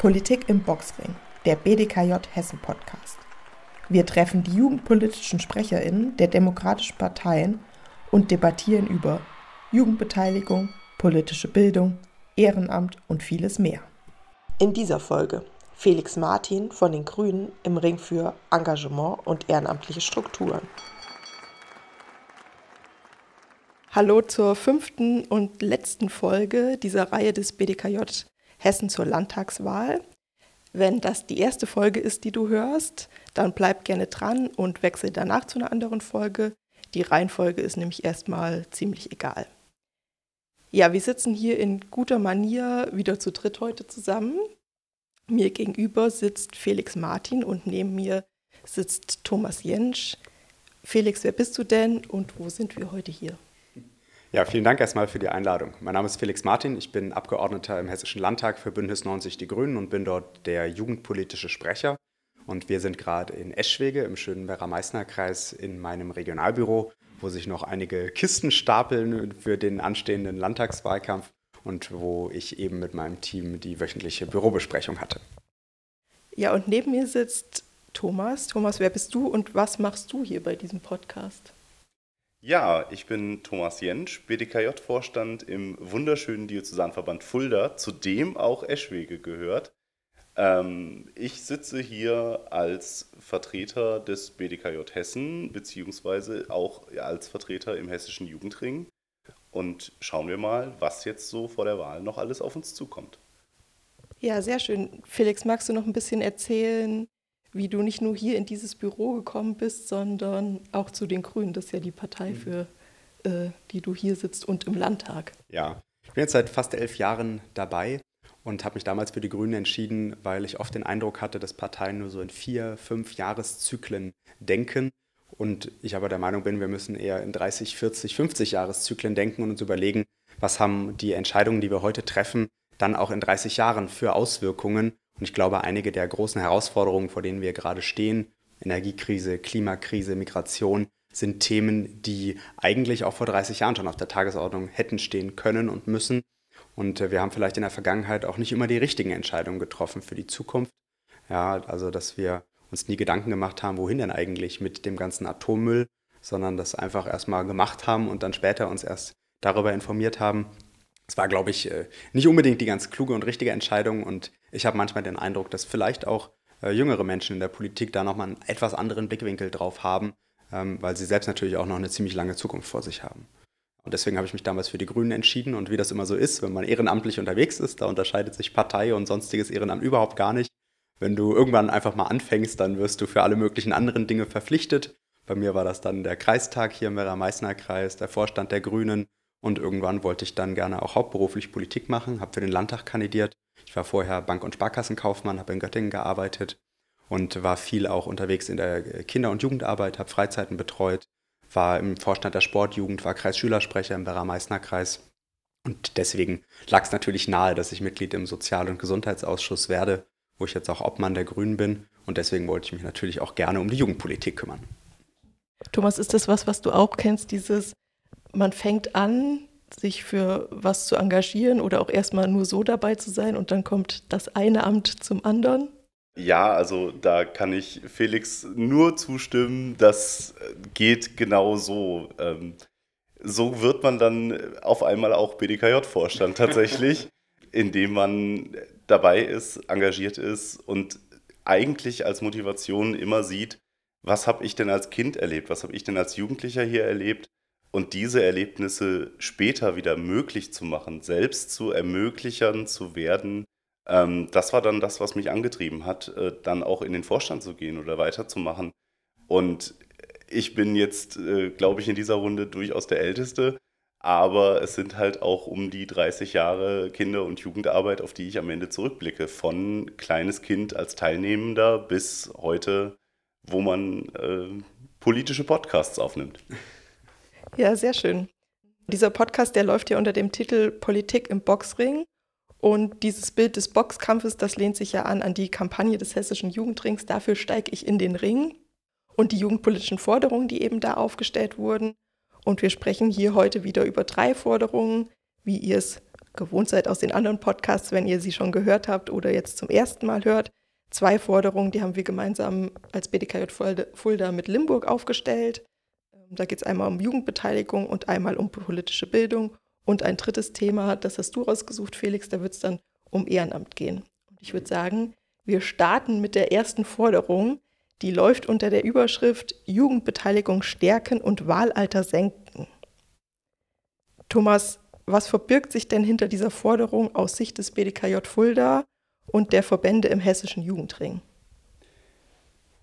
Politik im Boxring, der BDKJ Hessen Podcast. Wir treffen die jugendpolitischen SprecherInnen der demokratischen Parteien und debattieren über Jugendbeteiligung, politische Bildung, Ehrenamt und vieles mehr. In dieser Folge Felix Martin von den Grünen im Ring für Engagement und ehrenamtliche Strukturen. Hallo zur fünften und letzten Folge dieser Reihe des BDKJ Hessen zur Landtagswahl. Wenn das die erste Folge ist, die du hörst, dann bleib gerne dran und wechsel danach zu einer anderen Folge. Die Reihenfolge ist nämlich erstmal ziemlich egal. Ja, wir sitzen hier in guter Manier wieder zu dritt heute zusammen. Mir gegenüber sitzt Felix Martin und neben mir sitzt Thomas Jentsch. Felix, wer bist du denn und wo sind wir heute hier? Ja, vielen Dank erstmal für die Einladung. Mein Name ist Felix Martin, ich bin Abgeordneter im Hessischen Landtag für Bündnis 90 Die Grünen und bin dort der jugendpolitische Sprecher. Und wir sind gerade in Eschwege im schönen Werra-Meißner-Kreis in meinem Regionalbüro, wo sich noch einige Kisten stapeln für den anstehenden Landtagswahlkampf und wo ich eben mit meinem Team die wöchentliche Bürobesprechung hatte. Ja, und neben mir sitzt Thomas. Thomas, wer bist du und was machst du hier bei diesem Podcast? Ja, ich bin Thomas Jentsch, BDKJ-Vorstand im wunderschönen Diözesanverband Fulda, zu dem auch Eschwege gehört. Ähm, ich sitze hier als Vertreter des BDKJ Hessen, beziehungsweise auch als Vertreter im Hessischen Jugendring. Und schauen wir mal, was jetzt so vor der Wahl noch alles auf uns zukommt. Ja, sehr schön. Felix, magst du noch ein bisschen erzählen, wie du nicht nur hier in dieses Büro gekommen bist, sondern auch zu den Grünen. Das ist ja die Partei, mhm. für äh, die du hier sitzt und im Landtag. Ja, ich bin jetzt seit fast elf Jahren dabei und habe mich damals für die Grünen entschieden, weil ich oft den Eindruck hatte, dass Parteien nur so in vier, fünf Jahreszyklen denken. Und ich aber der Meinung bin, wir müssen eher in 30, 40, 50 Jahreszyklen denken und uns überlegen, was haben die Entscheidungen, die wir heute treffen, dann auch in 30 Jahren für Auswirkungen und ich glaube, einige der großen Herausforderungen, vor denen wir gerade stehen, Energiekrise, Klimakrise, Migration, sind Themen, die eigentlich auch vor 30 Jahren schon auf der Tagesordnung hätten stehen können und müssen. Und äh, wir haben vielleicht in der Vergangenheit auch nicht immer die richtigen Entscheidungen getroffen für die Zukunft. Ja, also dass wir uns nie Gedanken gemacht haben, wohin denn eigentlich mit dem ganzen Atommüll, sondern das einfach erstmal gemacht haben und dann später uns erst darüber informiert haben, es war, glaube ich, äh, nicht unbedingt die ganz kluge und richtige Entscheidung. Und ich habe manchmal den Eindruck, dass vielleicht auch äh, jüngere Menschen in der Politik da nochmal einen etwas anderen Blickwinkel drauf haben, ähm, weil sie selbst natürlich auch noch eine ziemlich lange Zukunft vor sich haben. Und deswegen habe ich mich damals für die Grünen entschieden. Und wie das immer so ist, wenn man ehrenamtlich unterwegs ist, da unterscheidet sich Partei und sonstiges Ehrenamt überhaupt gar nicht. Wenn du irgendwann einfach mal anfängst, dann wirst du für alle möglichen anderen Dinge verpflichtet. Bei mir war das dann der Kreistag hier im Werra-Meißner-Kreis, der Vorstand der Grünen, und irgendwann wollte ich dann gerne auch hauptberuflich Politik machen, habe für den Landtag kandidiert. Ich war vorher Bank- und Sparkassenkaufmann, habe in Göttingen gearbeitet und war viel auch unterwegs in der Kinder- und Jugendarbeit, habe Freizeiten betreut, war im Vorstand der Sportjugend, war Kreisschülersprecher im Werra-Meißner-Kreis. Und deswegen lag es natürlich nahe, dass ich Mitglied im Sozial- und Gesundheitsausschuss werde, wo ich jetzt auch Obmann der Grünen bin. Und deswegen wollte ich mich natürlich auch gerne um die Jugendpolitik kümmern. Thomas, ist das was, was du auch kennst, dieses man fängt an, sich für was zu engagieren oder auch erstmal nur so dabei zu sein und dann kommt das eine Amt zum anderen? Ja, also da kann ich Felix nur zustimmen. Das geht genau so. Ähm, so wird man dann auf einmal auch BDKJ-Vorstand tatsächlich, indem man dabei ist, engagiert ist und eigentlich als Motivation immer sieht, was habe ich denn als Kind erlebt, was habe ich denn als Jugendlicher hier erlebt und diese Erlebnisse später wieder möglich zu machen, selbst zu ermöglichern zu werden, ähm, das war dann das, was mich angetrieben hat, äh, dann auch in den Vorstand zu gehen oder weiterzumachen. Und ich bin jetzt, äh, glaube ich, in dieser Runde durchaus der Älteste, aber es sind halt auch um die 30 Jahre Kinder- und Jugendarbeit, auf die ich am Ende zurückblicke, von kleines Kind als Teilnehmender bis heute, wo man äh, politische Podcasts aufnimmt. Ja, sehr schön. Dieser Podcast, der läuft ja unter dem Titel Politik im Boxring. Und dieses Bild des Boxkampfes, das lehnt sich ja an an die Kampagne des Hessischen Jugendrings. Dafür steige ich in den Ring. Und die jugendpolitischen Forderungen, die eben da aufgestellt wurden. Und wir sprechen hier heute wieder über drei Forderungen, wie ihr es gewohnt seid aus den anderen Podcasts, wenn ihr sie schon gehört habt oder jetzt zum ersten Mal hört. Zwei Forderungen, die haben wir gemeinsam als BDKJ Fulda mit Limburg aufgestellt. Da geht es einmal um Jugendbeteiligung und einmal um politische Bildung. Und ein drittes Thema, das hast du rausgesucht, Felix, da wird es dann um Ehrenamt gehen. Und ich würde sagen, wir starten mit der ersten Forderung. Die läuft unter der Überschrift Jugendbeteiligung stärken und Wahlalter senken. Thomas, was verbirgt sich denn hinter dieser Forderung aus Sicht des BDKJ Fulda und der Verbände im hessischen Jugendring?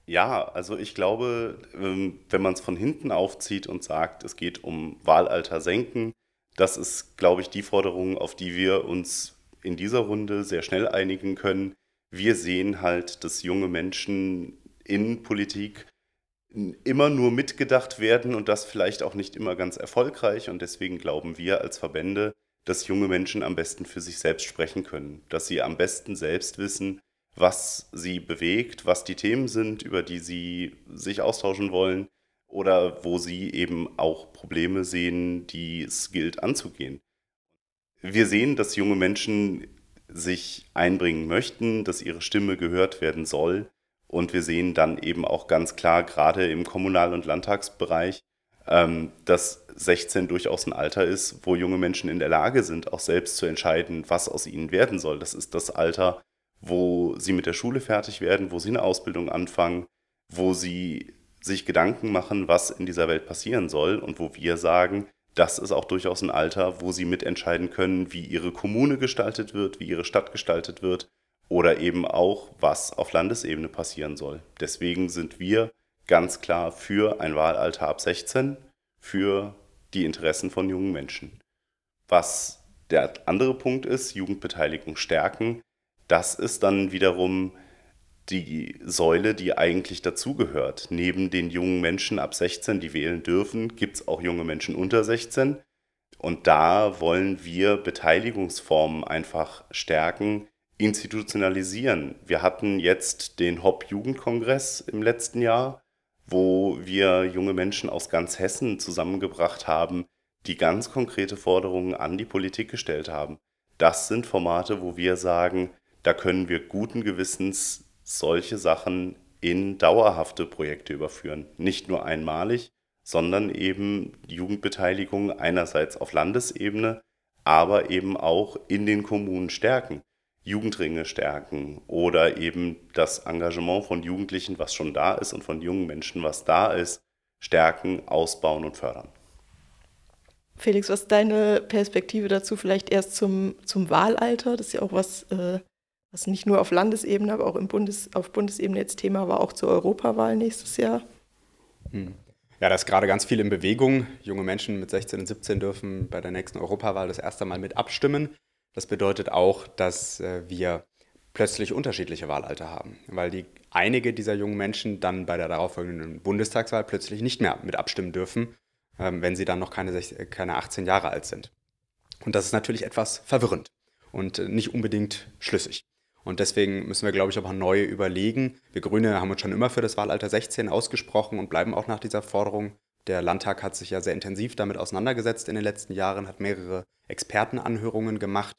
Ja, also ich glaube, ähm, wenn man es von hinten aufzieht und sagt, es geht um Wahlalter senken, das ist, glaube ich, die Forderung, auf die wir uns in dieser Runde sehr schnell einigen können. Wir sehen halt, dass junge Menschen in Politik immer nur mitgedacht werden und das vielleicht auch nicht immer ganz erfolgreich. Und deswegen glauben wir als Verbände, dass junge Menschen am besten für sich selbst sprechen können, dass sie am besten selbst wissen, was sie bewegt, was die Themen sind, über die sie sich austauschen wollen oder wo sie eben auch Probleme sehen, die es gilt anzugehen. Wir sehen, dass junge Menschen sich einbringen möchten, dass ihre Stimme gehört werden soll und wir sehen dann eben auch ganz klar, gerade im Kommunal- und Landtagsbereich, ähm, dass 16 durchaus ein Alter ist, wo junge Menschen in der Lage sind, auch selbst zu entscheiden, was aus ihnen werden soll. Das ist das Alter, wo sie mit der Schule fertig werden, wo sie eine Ausbildung anfangen, wo sie sich Gedanken machen, was in dieser Welt passieren soll und wo wir sagen, das ist auch durchaus ein Alter, wo sie mitentscheiden können, wie ihre Kommune gestaltet wird, wie ihre Stadt gestaltet wird oder eben auch, was auf Landesebene passieren soll. Deswegen sind wir ganz klar für ein Wahlalter ab 16, für die Interessen von jungen Menschen. Was der andere Punkt ist, Jugendbeteiligung stärken, das ist dann wiederum die Säule, die eigentlich dazugehört. Neben den jungen Menschen ab 16, die wählen dürfen, gibt es auch junge Menschen unter 16. Und da wollen wir Beteiligungsformen einfach stärken, institutionalisieren. Wir hatten jetzt den Hop-Jugendkongress im letzten Jahr, wo wir junge Menschen aus ganz Hessen zusammengebracht haben, die ganz konkrete Forderungen an die Politik gestellt haben. Das sind Formate, wo wir sagen, da können wir guten Gewissens solche Sachen in dauerhafte Projekte überführen. Nicht nur einmalig, sondern eben Jugendbeteiligung einerseits auf Landesebene, aber eben auch in den Kommunen stärken. Jugendringe stärken oder eben das Engagement von Jugendlichen, was schon da ist und von jungen Menschen, was da ist, stärken, ausbauen und fördern. Felix, was ist deine Perspektive dazu? Vielleicht erst zum, zum Wahlalter. Das ist ja auch was, äh, was nicht nur auf Landesebene, aber auch im Bundes, auf Bundesebene jetzt Thema war, auch zur Europawahl nächstes Jahr. Hm. Ja, da ist gerade ganz viel in Bewegung. Junge Menschen mit 16 und 17 dürfen bei der nächsten Europawahl das erste Mal mit abstimmen. Das bedeutet auch, dass äh, wir plötzlich unterschiedliche Wahlalter haben, weil die, einige dieser jungen Menschen dann bei der darauffolgenden Bundestagswahl plötzlich nicht mehr mit abstimmen dürfen, ähm, wenn sie dann noch keine, keine 18 Jahre alt sind. Und das ist natürlich etwas verwirrend und äh, nicht unbedingt schlüssig. Und deswegen müssen wir, glaube ich, aber neu überlegen. Wir Grüne haben uns schon immer für das Wahlalter 16 ausgesprochen und bleiben auch nach dieser Forderung. Der Landtag hat sich ja sehr intensiv damit auseinandergesetzt in den letzten Jahren, hat mehrere Expertenanhörungen gemacht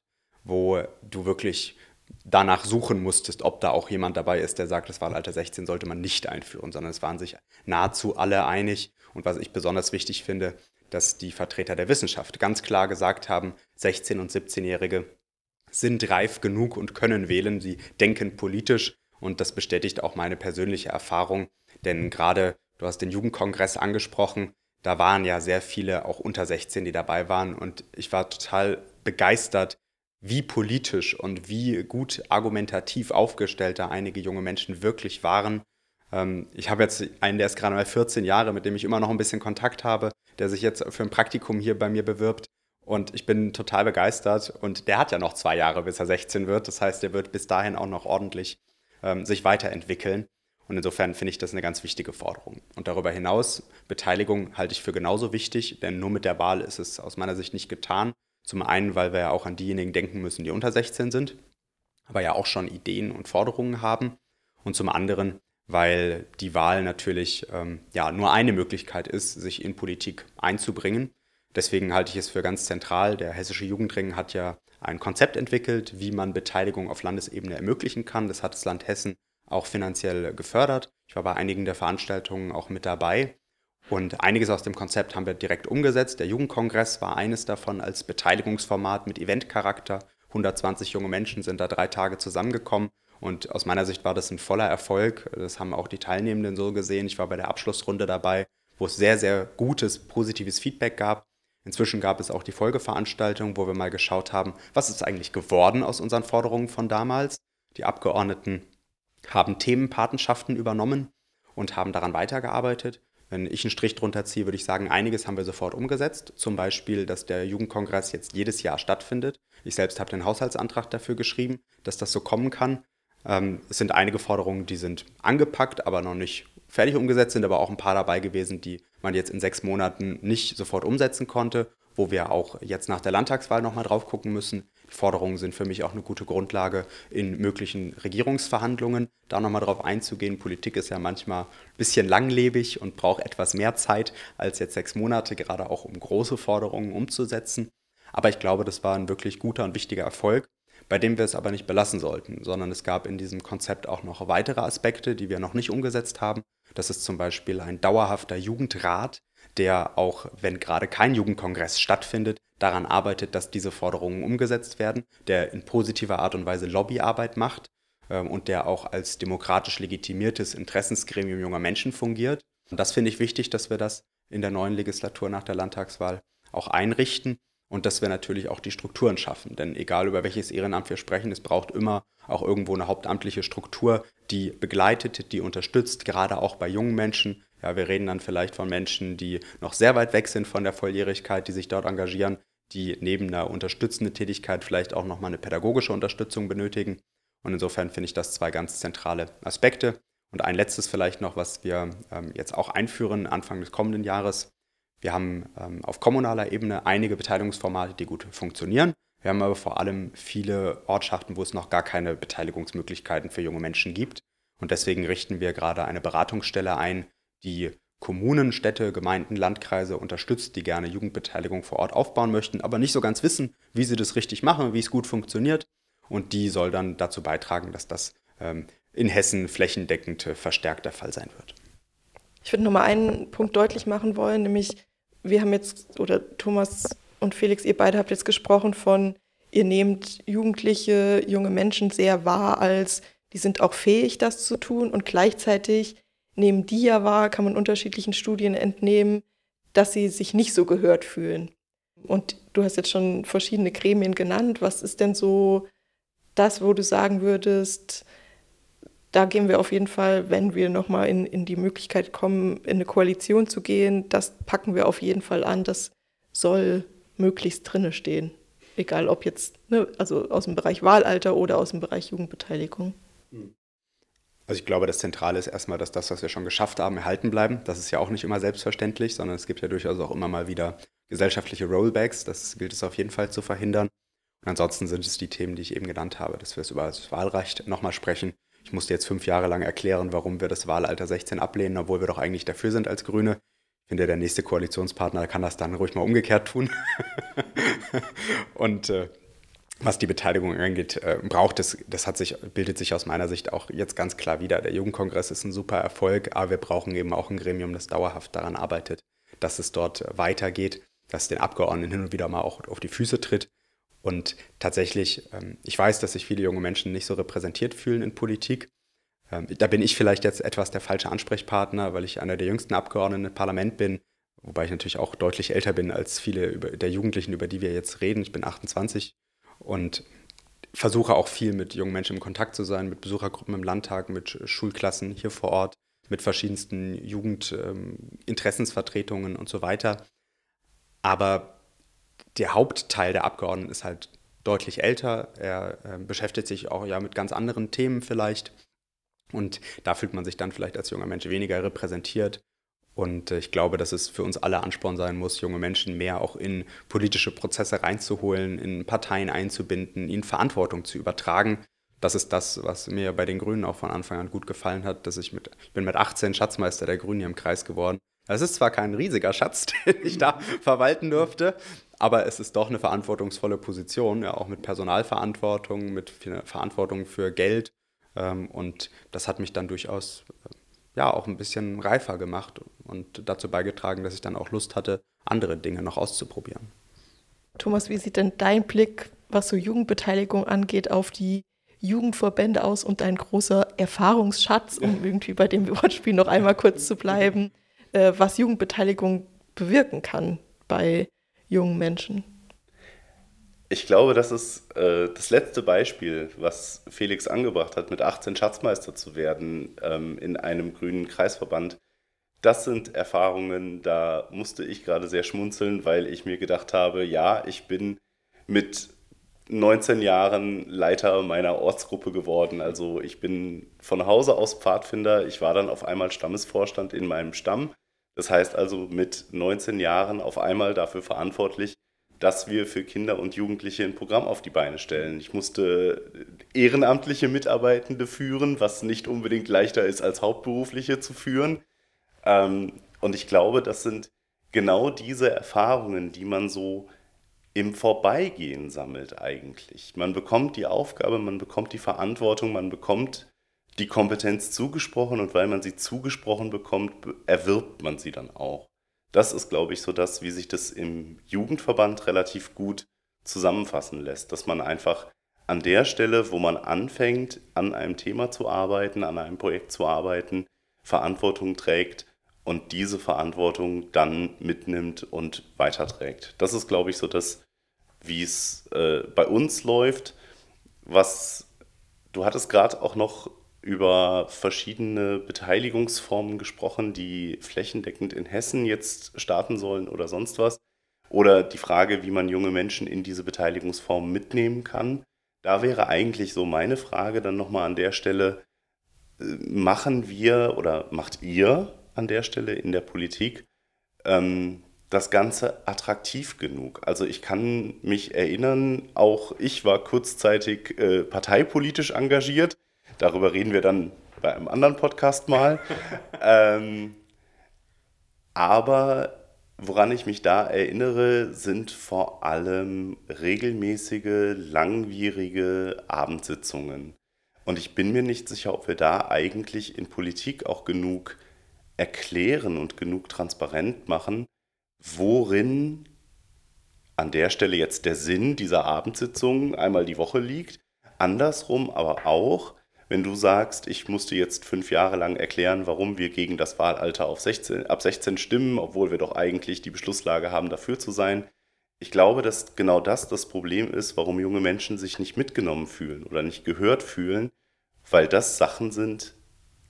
wo du wirklich danach suchen musstest, ob da auch jemand dabei ist, der sagt, das Wahlalter 16 sollte man nicht einführen, sondern es waren sich nahezu alle einig. Und was ich besonders wichtig finde, dass die Vertreter der Wissenschaft ganz klar gesagt haben, 16- und 17-Jährige sind reif genug und können wählen, sie denken politisch und das bestätigt auch meine persönliche Erfahrung, denn gerade du hast den Jugendkongress angesprochen, da waren ja sehr viele auch unter 16, die dabei waren und ich war total begeistert, wie politisch und wie gut argumentativ aufgestellt da einige junge Menschen wirklich waren. Ähm, ich habe jetzt einen, der ist gerade mal 14 Jahre, mit dem ich immer noch ein bisschen Kontakt habe, der sich jetzt für ein Praktikum hier bei mir bewirbt. Und ich bin total begeistert. Und der hat ja noch zwei Jahre, bis er 16 wird. Das heißt, er wird bis dahin auch noch ordentlich ähm, sich weiterentwickeln. Und insofern finde ich das eine ganz wichtige Forderung. Und darüber hinaus, Beteiligung halte ich für genauso wichtig, denn nur mit der Wahl ist es aus meiner Sicht nicht getan. Zum einen, weil wir ja auch an diejenigen denken müssen, die unter 16 sind, aber ja auch schon Ideen und Forderungen haben. Und zum anderen, weil die Wahl natürlich ähm, ja nur eine Möglichkeit ist, sich in Politik einzubringen. Deswegen halte ich es für ganz zentral. Der Hessische Jugendring hat ja ein Konzept entwickelt, wie man Beteiligung auf Landesebene ermöglichen kann. Das hat das Land Hessen auch finanziell gefördert. Ich war bei einigen der Veranstaltungen auch mit dabei. Und einiges aus dem Konzept haben wir direkt umgesetzt. Der Jugendkongress war eines davon als Beteiligungsformat mit Eventcharakter. 120 junge Menschen sind da drei Tage zusammengekommen. Und aus meiner Sicht war das ein voller Erfolg. Das haben auch die Teilnehmenden so gesehen. Ich war bei der Abschlussrunde dabei, wo es sehr, sehr gutes, positives Feedback gab. Inzwischen gab es auch die Folgeveranstaltung, wo wir mal geschaut haben, was ist eigentlich geworden aus unseren Forderungen von damals. Die Abgeordneten haben Themenpatenschaften übernommen und haben daran weitergearbeitet. Wenn ich einen Strich drunter ziehe, würde ich sagen, einiges haben wir sofort umgesetzt. Zum Beispiel, dass der Jugendkongress jetzt jedes Jahr stattfindet. Ich selbst habe den Haushaltsantrag dafür geschrieben, dass das so kommen kann. Ähm, es sind einige Forderungen, die sind angepackt, aber noch nicht fertig umgesetzt, sind aber auch ein paar dabei gewesen, die man jetzt in sechs Monaten nicht sofort umsetzen konnte, wo wir auch jetzt nach der Landtagswahl nochmal drauf gucken müssen. Die Forderungen sind für mich auch eine gute Grundlage in möglichen Regierungsverhandlungen, da nochmal drauf einzugehen. Politik ist ja manchmal ein bisschen langlebig und braucht etwas mehr Zeit als jetzt sechs Monate, gerade auch um große Forderungen umzusetzen. Aber ich glaube, das war ein wirklich guter und wichtiger Erfolg bei dem wir es aber nicht belassen sollten, sondern es gab in diesem Konzept auch noch weitere Aspekte, die wir noch nicht umgesetzt haben. Das ist zum Beispiel ein dauerhafter Jugendrat, der auch, wenn gerade kein Jugendkongress stattfindet, daran arbeitet, dass diese Forderungen umgesetzt werden, der in positiver Art und Weise Lobbyarbeit macht ähm, und der auch als demokratisch legitimiertes Interessensgremium junger Menschen fungiert. Und das finde ich wichtig, dass wir das in der neuen Legislatur nach der Landtagswahl auch einrichten und dass wir natürlich auch die Strukturen schaffen. Denn egal über welches Ehrenamt wir sprechen, es braucht immer auch irgendwo eine hauptamtliche Struktur, die begleitet, die unterstützt, gerade auch bei jungen Menschen. Ja, wir reden dann vielleicht von Menschen, die noch sehr weit weg sind von der Volljährigkeit, die sich dort engagieren, die neben einer unterstützenden Tätigkeit vielleicht auch nochmal eine pädagogische Unterstützung benötigen. Und insofern finde ich das zwei ganz zentrale Aspekte. Und ein letztes vielleicht noch, was wir ähm, jetzt auch einführen Anfang des kommenden Jahres, wir haben ähm, auf kommunaler Ebene einige Beteiligungsformate, die gut funktionieren. Wir haben aber vor allem viele Ortschaften, wo es noch gar keine Beteiligungsmöglichkeiten für junge Menschen gibt. Und deswegen richten wir gerade eine Beratungsstelle ein, die Kommunen, Städte, Gemeinden, Landkreise unterstützt, die gerne Jugendbeteiligung vor Ort aufbauen möchten, aber nicht so ganz wissen, wie sie das richtig machen, wie es gut funktioniert. Und die soll dann dazu beitragen, dass das ähm, in Hessen flächendeckend verstärkt der Fall sein wird. Ich würde nochmal einen Punkt deutlich machen wollen, nämlich wir haben jetzt, oder Thomas und Felix, ihr beide habt jetzt gesprochen von, ihr nehmt Jugendliche, junge Menschen sehr wahr als, die sind auch fähig, das zu tun und gleichzeitig nehmen die ja wahr, kann man unterschiedlichen Studien entnehmen, dass sie sich nicht so gehört fühlen. Und du hast jetzt schon verschiedene Gremien genannt. Was ist denn so das, wo du sagen würdest, da gehen wir auf jeden Fall, wenn wir nochmal in, in die Möglichkeit kommen, in eine Koalition zu gehen, das packen wir auf jeden Fall an. Das soll möglichst drinne stehen. Egal ob jetzt, ne, also aus dem Bereich Wahlalter oder aus dem Bereich Jugendbeteiligung. Also ich glaube, das Zentrale ist erstmal, dass das, was wir schon geschafft haben, erhalten bleiben. Das ist ja auch nicht immer selbstverständlich, sondern es gibt ja durchaus auch immer mal wieder gesellschaftliche Rollbacks. Das gilt es auf jeden Fall zu verhindern. Und ansonsten sind es die Themen, die ich eben genannt habe, dass wir es über das Wahlrecht nochmal sprechen, ich musste jetzt fünf Jahre lang erklären, warum wir das Wahlalter 16 ablehnen, obwohl wir doch eigentlich dafür sind als Grüne. Ich finde, der nächste Koalitionspartner kann das dann ruhig mal umgekehrt tun. Und äh, was die Beteiligung angeht, äh, braucht es, das hat sich, bildet sich aus meiner Sicht auch jetzt ganz klar wieder. Der Jugendkongress ist ein super Erfolg, aber wir brauchen eben auch ein Gremium, das dauerhaft daran arbeitet, dass es dort weitergeht, dass den Abgeordneten hin und wieder mal auch auf die Füße tritt und tatsächlich, ähm, ich weiß, dass sich viele junge Menschen nicht so repräsentiert fühlen in Politik. Ähm, da bin ich vielleicht jetzt etwas der falsche Ansprechpartner, weil ich einer der jüngsten Abgeordneten im Parlament bin, wobei ich natürlich auch deutlich älter bin als viele der Jugendlichen, über die wir jetzt reden. Ich bin 28 und versuche auch viel mit jungen Menschen im Kontakt zu sein, mit Besuchergruppen im Landtag, mit Schulklassen hier vor Ort, mit verschiedensten Jugendinteressensvertretungen und so weiter. Aber der Hauptteil der Abgeordneten ist halt deutlich älter. Er äh, beschäftigt sich auch ja mit ganz anderen Themen vielleicht. Und da fühlt man sich dann vielleicht als junger Mensch weniger repräsentiert. Und äh, ich glaube, dass es für uns alle Ansporn sein muss, junge Menschen mehr auch in politische Prozesse reinzuholen, in Parteien einzubinden, ihnen Verantwortung zu übertragen. Das ist das, was mir bei den Grünen auch von Anfang an gut gefallen hat, dass ich mit, ich bin mit 18 Schatzmeister der Grünen hier im Kreis geworden Es ist zwar kein riesiger Schatz, den ich da verwalten durfte, aber es ist doch eine verantwortungsvolle Position, ja, auch mit Personalverantwortung, mit Verantwortung für Geld. Ähm, und das hat mich dann durchaus ja auch ein bisschen reifer gemacht und dazu beigetragen, dass ich dann auch Lust hatte, andere Dinge noch auszuprobieren. Thomas, wie sieht denn dein Blick, was so Jugendbeteiligung angeht, auf die Jugendverbände aus und dein großer Erfahrungsschatz, um irgendwie bei dem Wortspiel noch einmal kurz zu bleiben, äh, was Jugendbeteiligung bewirken kann bei jungen Menschen? Ich glaube, das ist äh, das letzte Beispiel, was Felix angebracht hat, mit 18 Schatzmeister zu werden ähm, in einem grünen Kreisverband. Das sind Erfahrungen, da musste ich gerade sehr schmunzeln, weil ich mir gedacht habe, ja, ich bin mit 19 Jahren Leiter meiner Ortsgruppe geworden. Also ich bin von Hause aus Pfadfinder. Ich war dann auf einmal Stammesvorstand in meinem Stamm. Das heißt also mit 19 Jahren auf einmal dafür verantwortlich, dass wir für Kinder und Jugendliche ein Programm auf die Beine stellen. Ich musste ehrenamtliche Mitarbeitende führen, was nicht unbedingt leichter ist als hauptberufliche zu führen. Ähm, und ich glaube, das sind genau diese Erfahrungen, die man so im Vorbeigehen sammelt eigentlich. Man bekommt die Aufgabe, man bekommt die Verantwortung, man bekommt die Kompetenz zugesprochen und weil man sie zugesprochen bekommt, erwirbt man sie dann auch das ist, glaube ich, so das, wie sich das im Jugendverband relativ gut zusammenfassen lässt, dass man einfach an der Stelle, wo man anfängt, an einem Thema zu arbeiten, an einem Projekt zu arbeiten, Verantwortung trägt und diese Verantwortung dann mitnimmt und weiterträgt. Das ist, glaube ich, so das, wie es äh, bei uns läuft. Was du hattest gerade auch noch über verschiedene Beteiligungsformen gesprochen, die flächendeckend in Hessen jetzt starten sollen oder sonst was. Oder die Frage, wie man junge Menschen in diese Beteiligungsform mitnehmen kann. Da wäre eigentlich so meine Frage dann nochmal an der Stelle, äh, machen wir oder macht ihr an der Stelle in der Politik ähm, das Ganze attraktiv genug? Also ich kann mich erinnern, auch ich war kurzzeitig äh, parteipolitisch engagiert Darüber reden wir dann bei einem anderen Podcast mal. ähm, aber woran ich mich da erinnere, sind vor allem regelmäßige, langwierige Abendsitzungen. Und ich bin mir nicht sicher, ob wir da eigentlich in Politik auch genug erklären und genug transparent machen, worin an der Stelle jetzt der Sinn dieser Abendsitzung einmal die Woche liegt, andersrum aber auch, wenn du sagst, ich musste jetzt fünf Jahre lang erklären, warum wir gegen das Wahlalter auf 16, ab 16 stimmen, obwohl wir doch eigentlich die Beschlusslage haben, dafür zu sein. Ich glaube, dass genau das das Problem ist, warum junge Menschen sich nicht mitgenommen fühlen oder nicht gehört fühlen, weil das Sachen sind,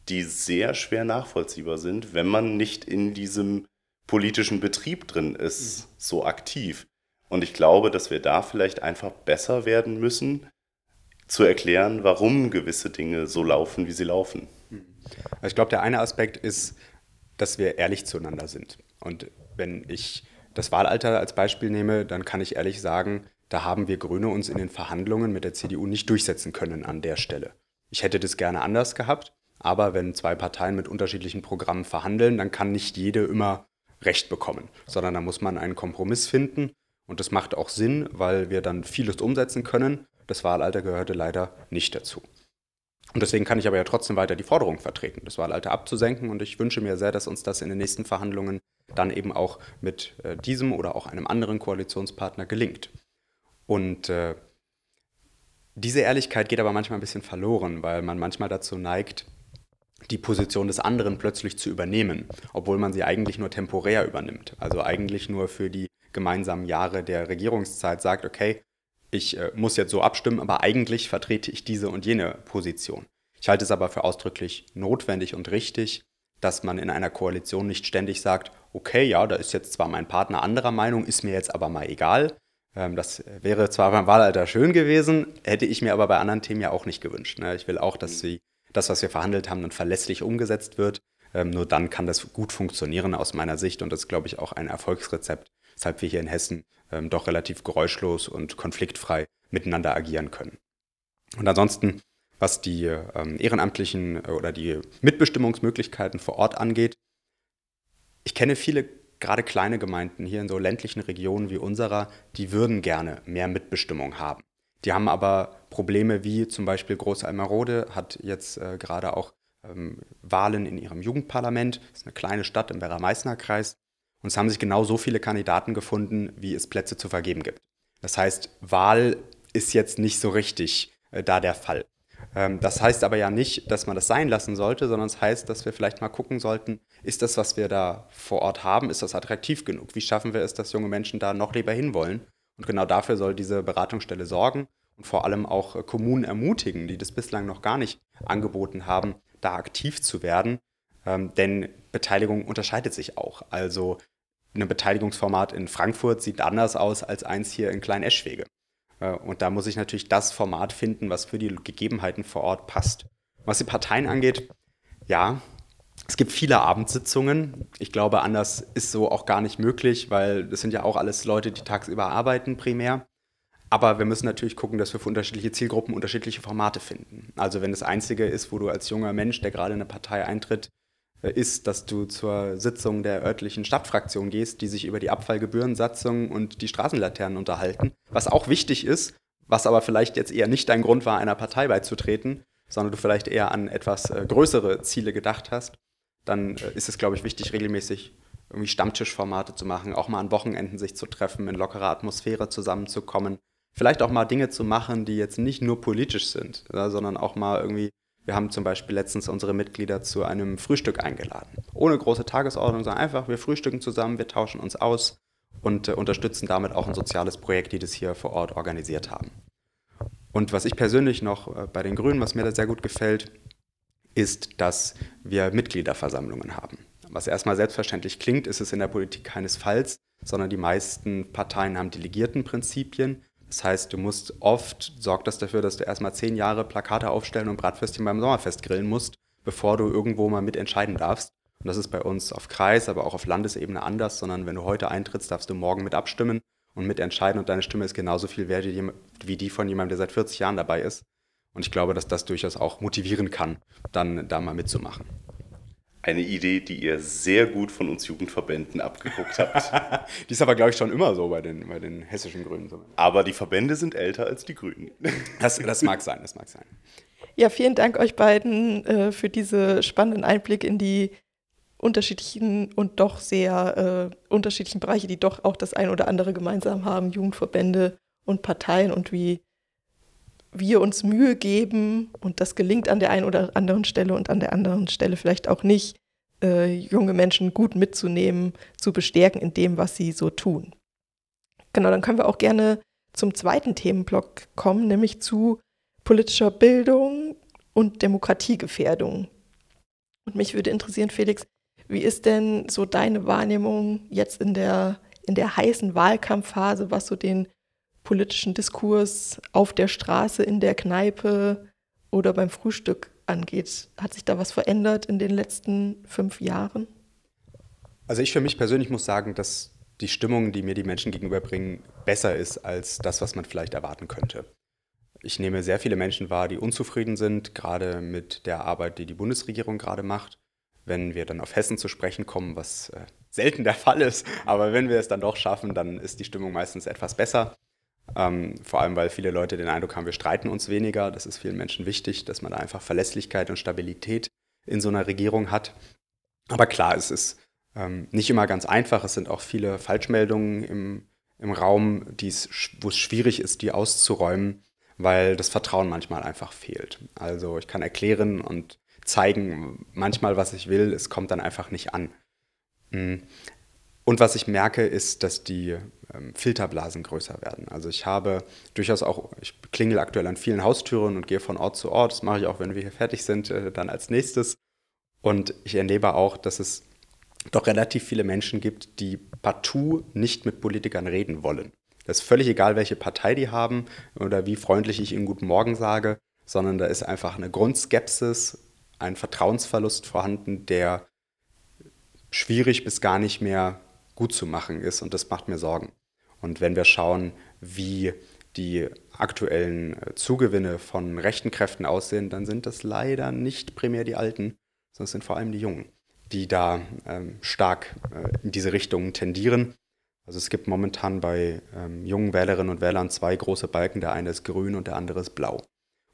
die sehr schwer nachvollziehbar sind, wenn man nicht in diesem politischen Betrieb drin ist, mhm. so aktiv. Und ich glaube, dass wir da vielleicht einfach besser werden müssen, zu erklären, warum gewisse Dinge so laufen, wie sie laufen. Ich glaube, der eine Aspekt ist, dass wir ehrlich zueinander sind. Und wenn ich das Wahlalter als Beispiel nehme, dann kann ich ehrlich sagen, da haben wir Grüne uns in den Verhandlungen mit der CDU nicht durchsetzen können an der Stelle. Ich hätte das gerne anders gehabt, aber wenn zwei Parteien mit unterschiedlichen Programmen verhandeln, dann kann nicht jede immer Recht bekommen, sondern da muss man einen Kompromiss finden. Und das macht auch Sinn, weil wir dann vieles umsetzen können das Wahlalter gehörte leider nicht dazu. Und deswegen kann ich aber ja trotzdem weiter die Forderung vertreten, das Wahlalter abzusenken. Und ich wünsche mir sehr, dass uns das in den nächsten Verhandlungen dann eben auch mit äh, diesem oder auch einem anderen Koalitionspartner gelingt. Und äh, diese Ehrlichkeit geht aber manchmal ein bisschen verloren, weil man manchmal dazu neigt, die Position des anderen plötzlich zu übernehmen, obwohl man sie eigentlich nur temporär übernimmt. Also eigentlich nur für die gemeinsamen Jahre der Regierungszeit sagt, okay, ich äh, muss jetzt so abstimmen, aber eigentlich vertrete ich diese und jene Position. Ich halte es aber für ausdrücklich notwendig und richtig, dass man in einer Koalition nicht ständig sagt, okay, ja, da ist jetzt zwar mein Partner anderer Meinung, ist mir jetzt aber mal egal. Ähm, das wäre zwar beim Wahlalter schön gewesen, hätte ich mir aber bei anderen Themen ja auch nicht gewünscht. Ne? Ich will auch, dass sie, das, was wir verhandelt haben, dann verlässlich umgesetzt wird. Ähm, nur dann kann das gut funktionieren aus meiner Sicht und das ist, glaube ich, auch ein Erfolgsrezept, weshalb wir hier in Hessen ähm, doch relativ geräuschlos und konfliktfrei miteinander agieren können. Und ansonsten, was die ähm, ehrenamtlichen äh, oder die Mitbestimmungsmöglichkeiten vor Ort angeht, ich kenne viele gerade kleine Gemeinden hier in so ländlichen Regionen wie unserer, die würden gerne mehr Mitbestimmung haben. Die haben aber Probleme wie zum Beispiel Groß Almerode hat jetzt äh, gerade auch ähm, Wahlen in ihrem Jugendparlament. Das ist eine kleine Stadt im Werra-Meißner-Kreis. Und es haben sich genau so viele Kandidaten gefunden, wie es Plätze zu vergeben gibt. Das heißt, Wahl ist jetzt nicht so richtig äh, da der Fall. Ähm, das heißt aber ja nicht, dass man das sein lassen sollte, sondern es heißt, dass wir vielleicht mal gucken sollten, ist das, was wir da vor Ort haben, ist das attraktiv genug? Wie schaffen wir es, dass junge Menschen da noch lieber hinwollen? Und genau dafür soll diese Beratungsstelle sorgen und vor allem auch äh, Kommunen ermutigen, die das bislang noch gar nicht angeboten haben, da aktiv zu werden. Ähm, denn Beteiligung unterscheidet sich auch. Also ein Beteiligungsformat in Frankfurt sieht anders aus als eins hier in Klein-Eschwege. Äh, und da muss ich natürlich das Format finden, was für die Gegebenheiten vor Ort passt. Was die Parteien angeht, ja, es gibt viele Abendsitzungen. Ich glaube, anders ist so auch gar nicht möglich, weil das sind ja auch alles Leute, die tagsüber arbeiten primär. Aber wir müssen natürlich gucken, dass wir für unterschiedliche Zielgruppen unterschiedliche Formate finden. Also wenn das Einzige ist, wo du als junger Mensch, der gerade in eine Partei eintritt, äh, ist, dass du zur Sitzung der örtlichen Stadtfraktion gehst, die sich über die Abfallgebührensatzung und die Straßenlaternen unterhalten, was auch wichtig ist, was aber vielleicht jetzt eher nicht dein Grund war, einer Partei beizutreten, sondern du vielleicht eher an etwas äh, größere Ziele gedacht hast, dann äh, ist es, glaube ich, wichtig, regelmäßig irgendwie Stammtischformate zu machen, auch mal an Wochenenden sich zu treffen, in lockerer Atmosphäre zusammenzukommen, vielleicht auch mal Dinge zu machen, die jetzt nicht nur politisch sind, sondern auch mal irgendwie wir haben zum Beispiel letztens unsere Mitglieder zu einem Frühstück eingeladen. Ohne große Tagesordnung, sondern einfach, wir frühstücken zusammen, wir tauschen uns aus und äh, unterstützen damit auch ein soziales Projekt, die das hier vor Ort organisiert haben. Und was ich persönlich noch äh, bei den Grünen, was mir da sehr gut gefällt, ist, dass wir Mitgliederversammlungen haben. Was erstmal selbstverständlich klingt, ist es in der Politik keinesfalls, sondern die meisten Parteien haben Delegiertenprinzipien. Das heißt, du musst oft, sorgt das dafür, dass du erstmal zehn Jahre Plakate aufstellen und Bratwürstchen beim Sommerfest grillen musst, bevor du irgendwo mal mitentscheiden darfst. Und das ist bei uns auf Kreis, aber auch auf Landesebene anders, sondern wenn du heute eintrittst, darfst du morgen mit abstimmen und mitentscheiden und deine Stimme ist genauso viel wert wie die von jemandem, der seit 40 Jahren dabei ist. Und ich glaube, dass das durchaus auch motivieren kann, dann da mal mitzumachen. Eine Idee, die ihr sehr gut von uns Jugendverbänden abgeguckt habt. die ist aber, glaube ich, schon immer so bei den, bei den hessischen Grünen. Aber die Verbände sind älter als die Grünen. Das, das mag sein, das mag sein. Ja, vielen Dank euch beiden äh, für diese spannenden Einblicke in die unterschiedlichen und doch sehr äh, unterschiedlichen Bereiche, die doch auch das ein oder andere gemeinsam haben, Jugendverbände und Parteien und wie wir uns Mühe geben und das gelingt an der einen oder anderen Stelle und an der anderen Stelle vielleicht auch nicht, äh, junge Menschen gut mitzunehmen, zu bestärken in dem, was sie so tun. Genau, dann können wir auch gerne zum zweiten Themenblock kommen, nämlich zu politischer Bildung und Demokratiegefährdung. Und mich würde interessieren, Felix, wie ist denn so deine Wahrnehmung jetzt in der, in der heißen Wahlkampfphase, was so den politischen Diskurs auf der Straße, in der Kneipe oder beim Frühstück angeht. Hat sich da was verändert in den letzten fünf Jahren? Also ich für mich persönlich muss sagen, dass die Stimmung, die mir die Menschen gegenüberbringen, besser ist als das, was man vielleicht erwarten könnte. Ich nehme sehr viele Menschen wahr, die unzufrieden sind, gerade mit der Arbeit, die die Bundesregierung gerade macht. Wenn wir dann auf Hessen zu sprechen kommen, was äh, selten der Fall ist, aber wenn wir es dann doch schaffen, dann ist die Stimmung meistens etwas besser. Ähm, vor allem, weil viele Leute den Eindruck haben, wir streiten uns weniger. Das ist vielen Menschen wichtig, dass man da einfach Verlässlichkeit und Stabilität in so einer Regierung hat. Aber klar, es ist ähm, nicht immer ganz einfach. Es sind auch viele Falschmeldungen im, im Raum, wo es schwierig ist, die auszuräumen, weil das Vertrauen manchmal einfach fehlt. Also ich kann erklären und zeigen manchmal, was ich will, es kommt dann einfach nicht an. Hm. Und was ich merke, ist, dass die ähm, Filterblasen größer werden. Also ich habe durchaus auch, ich klingel aktuell an vielen Haustüren und gehe von Ort zu Ort. Das mache ich auch, wenn wir hier fertig sind, äh, dann als nächstes. Und ich erlebe auch, dass es doch relativ viele Menschen gibt, die partout nicht mit Politikern reden wollen. Das ist völlig egal, welche Partei die haben oder wie freundlich ich ihnen Guten Morgen sage, sondern da ist einfach eine Grundskepsis, ein Vertrauensverlust vorhanden, der schwierig bis gar nicht mehr gut zu machen ist und das macht mir Sorgen. Und wenn wir schauen, wie die aktuellen äh, Zugewinne von rechten Kräften aussehen, dann sind das leider nicht primär die Alten, sondern es sind vor allem die Jungen, die da ähm, stark äh, in diese Richtung tendieren. Also es gibt momentan bei ähm, jungen Wählerinnen und Wählern zwei große Balken. Der eine ist grün und der andere ist blau.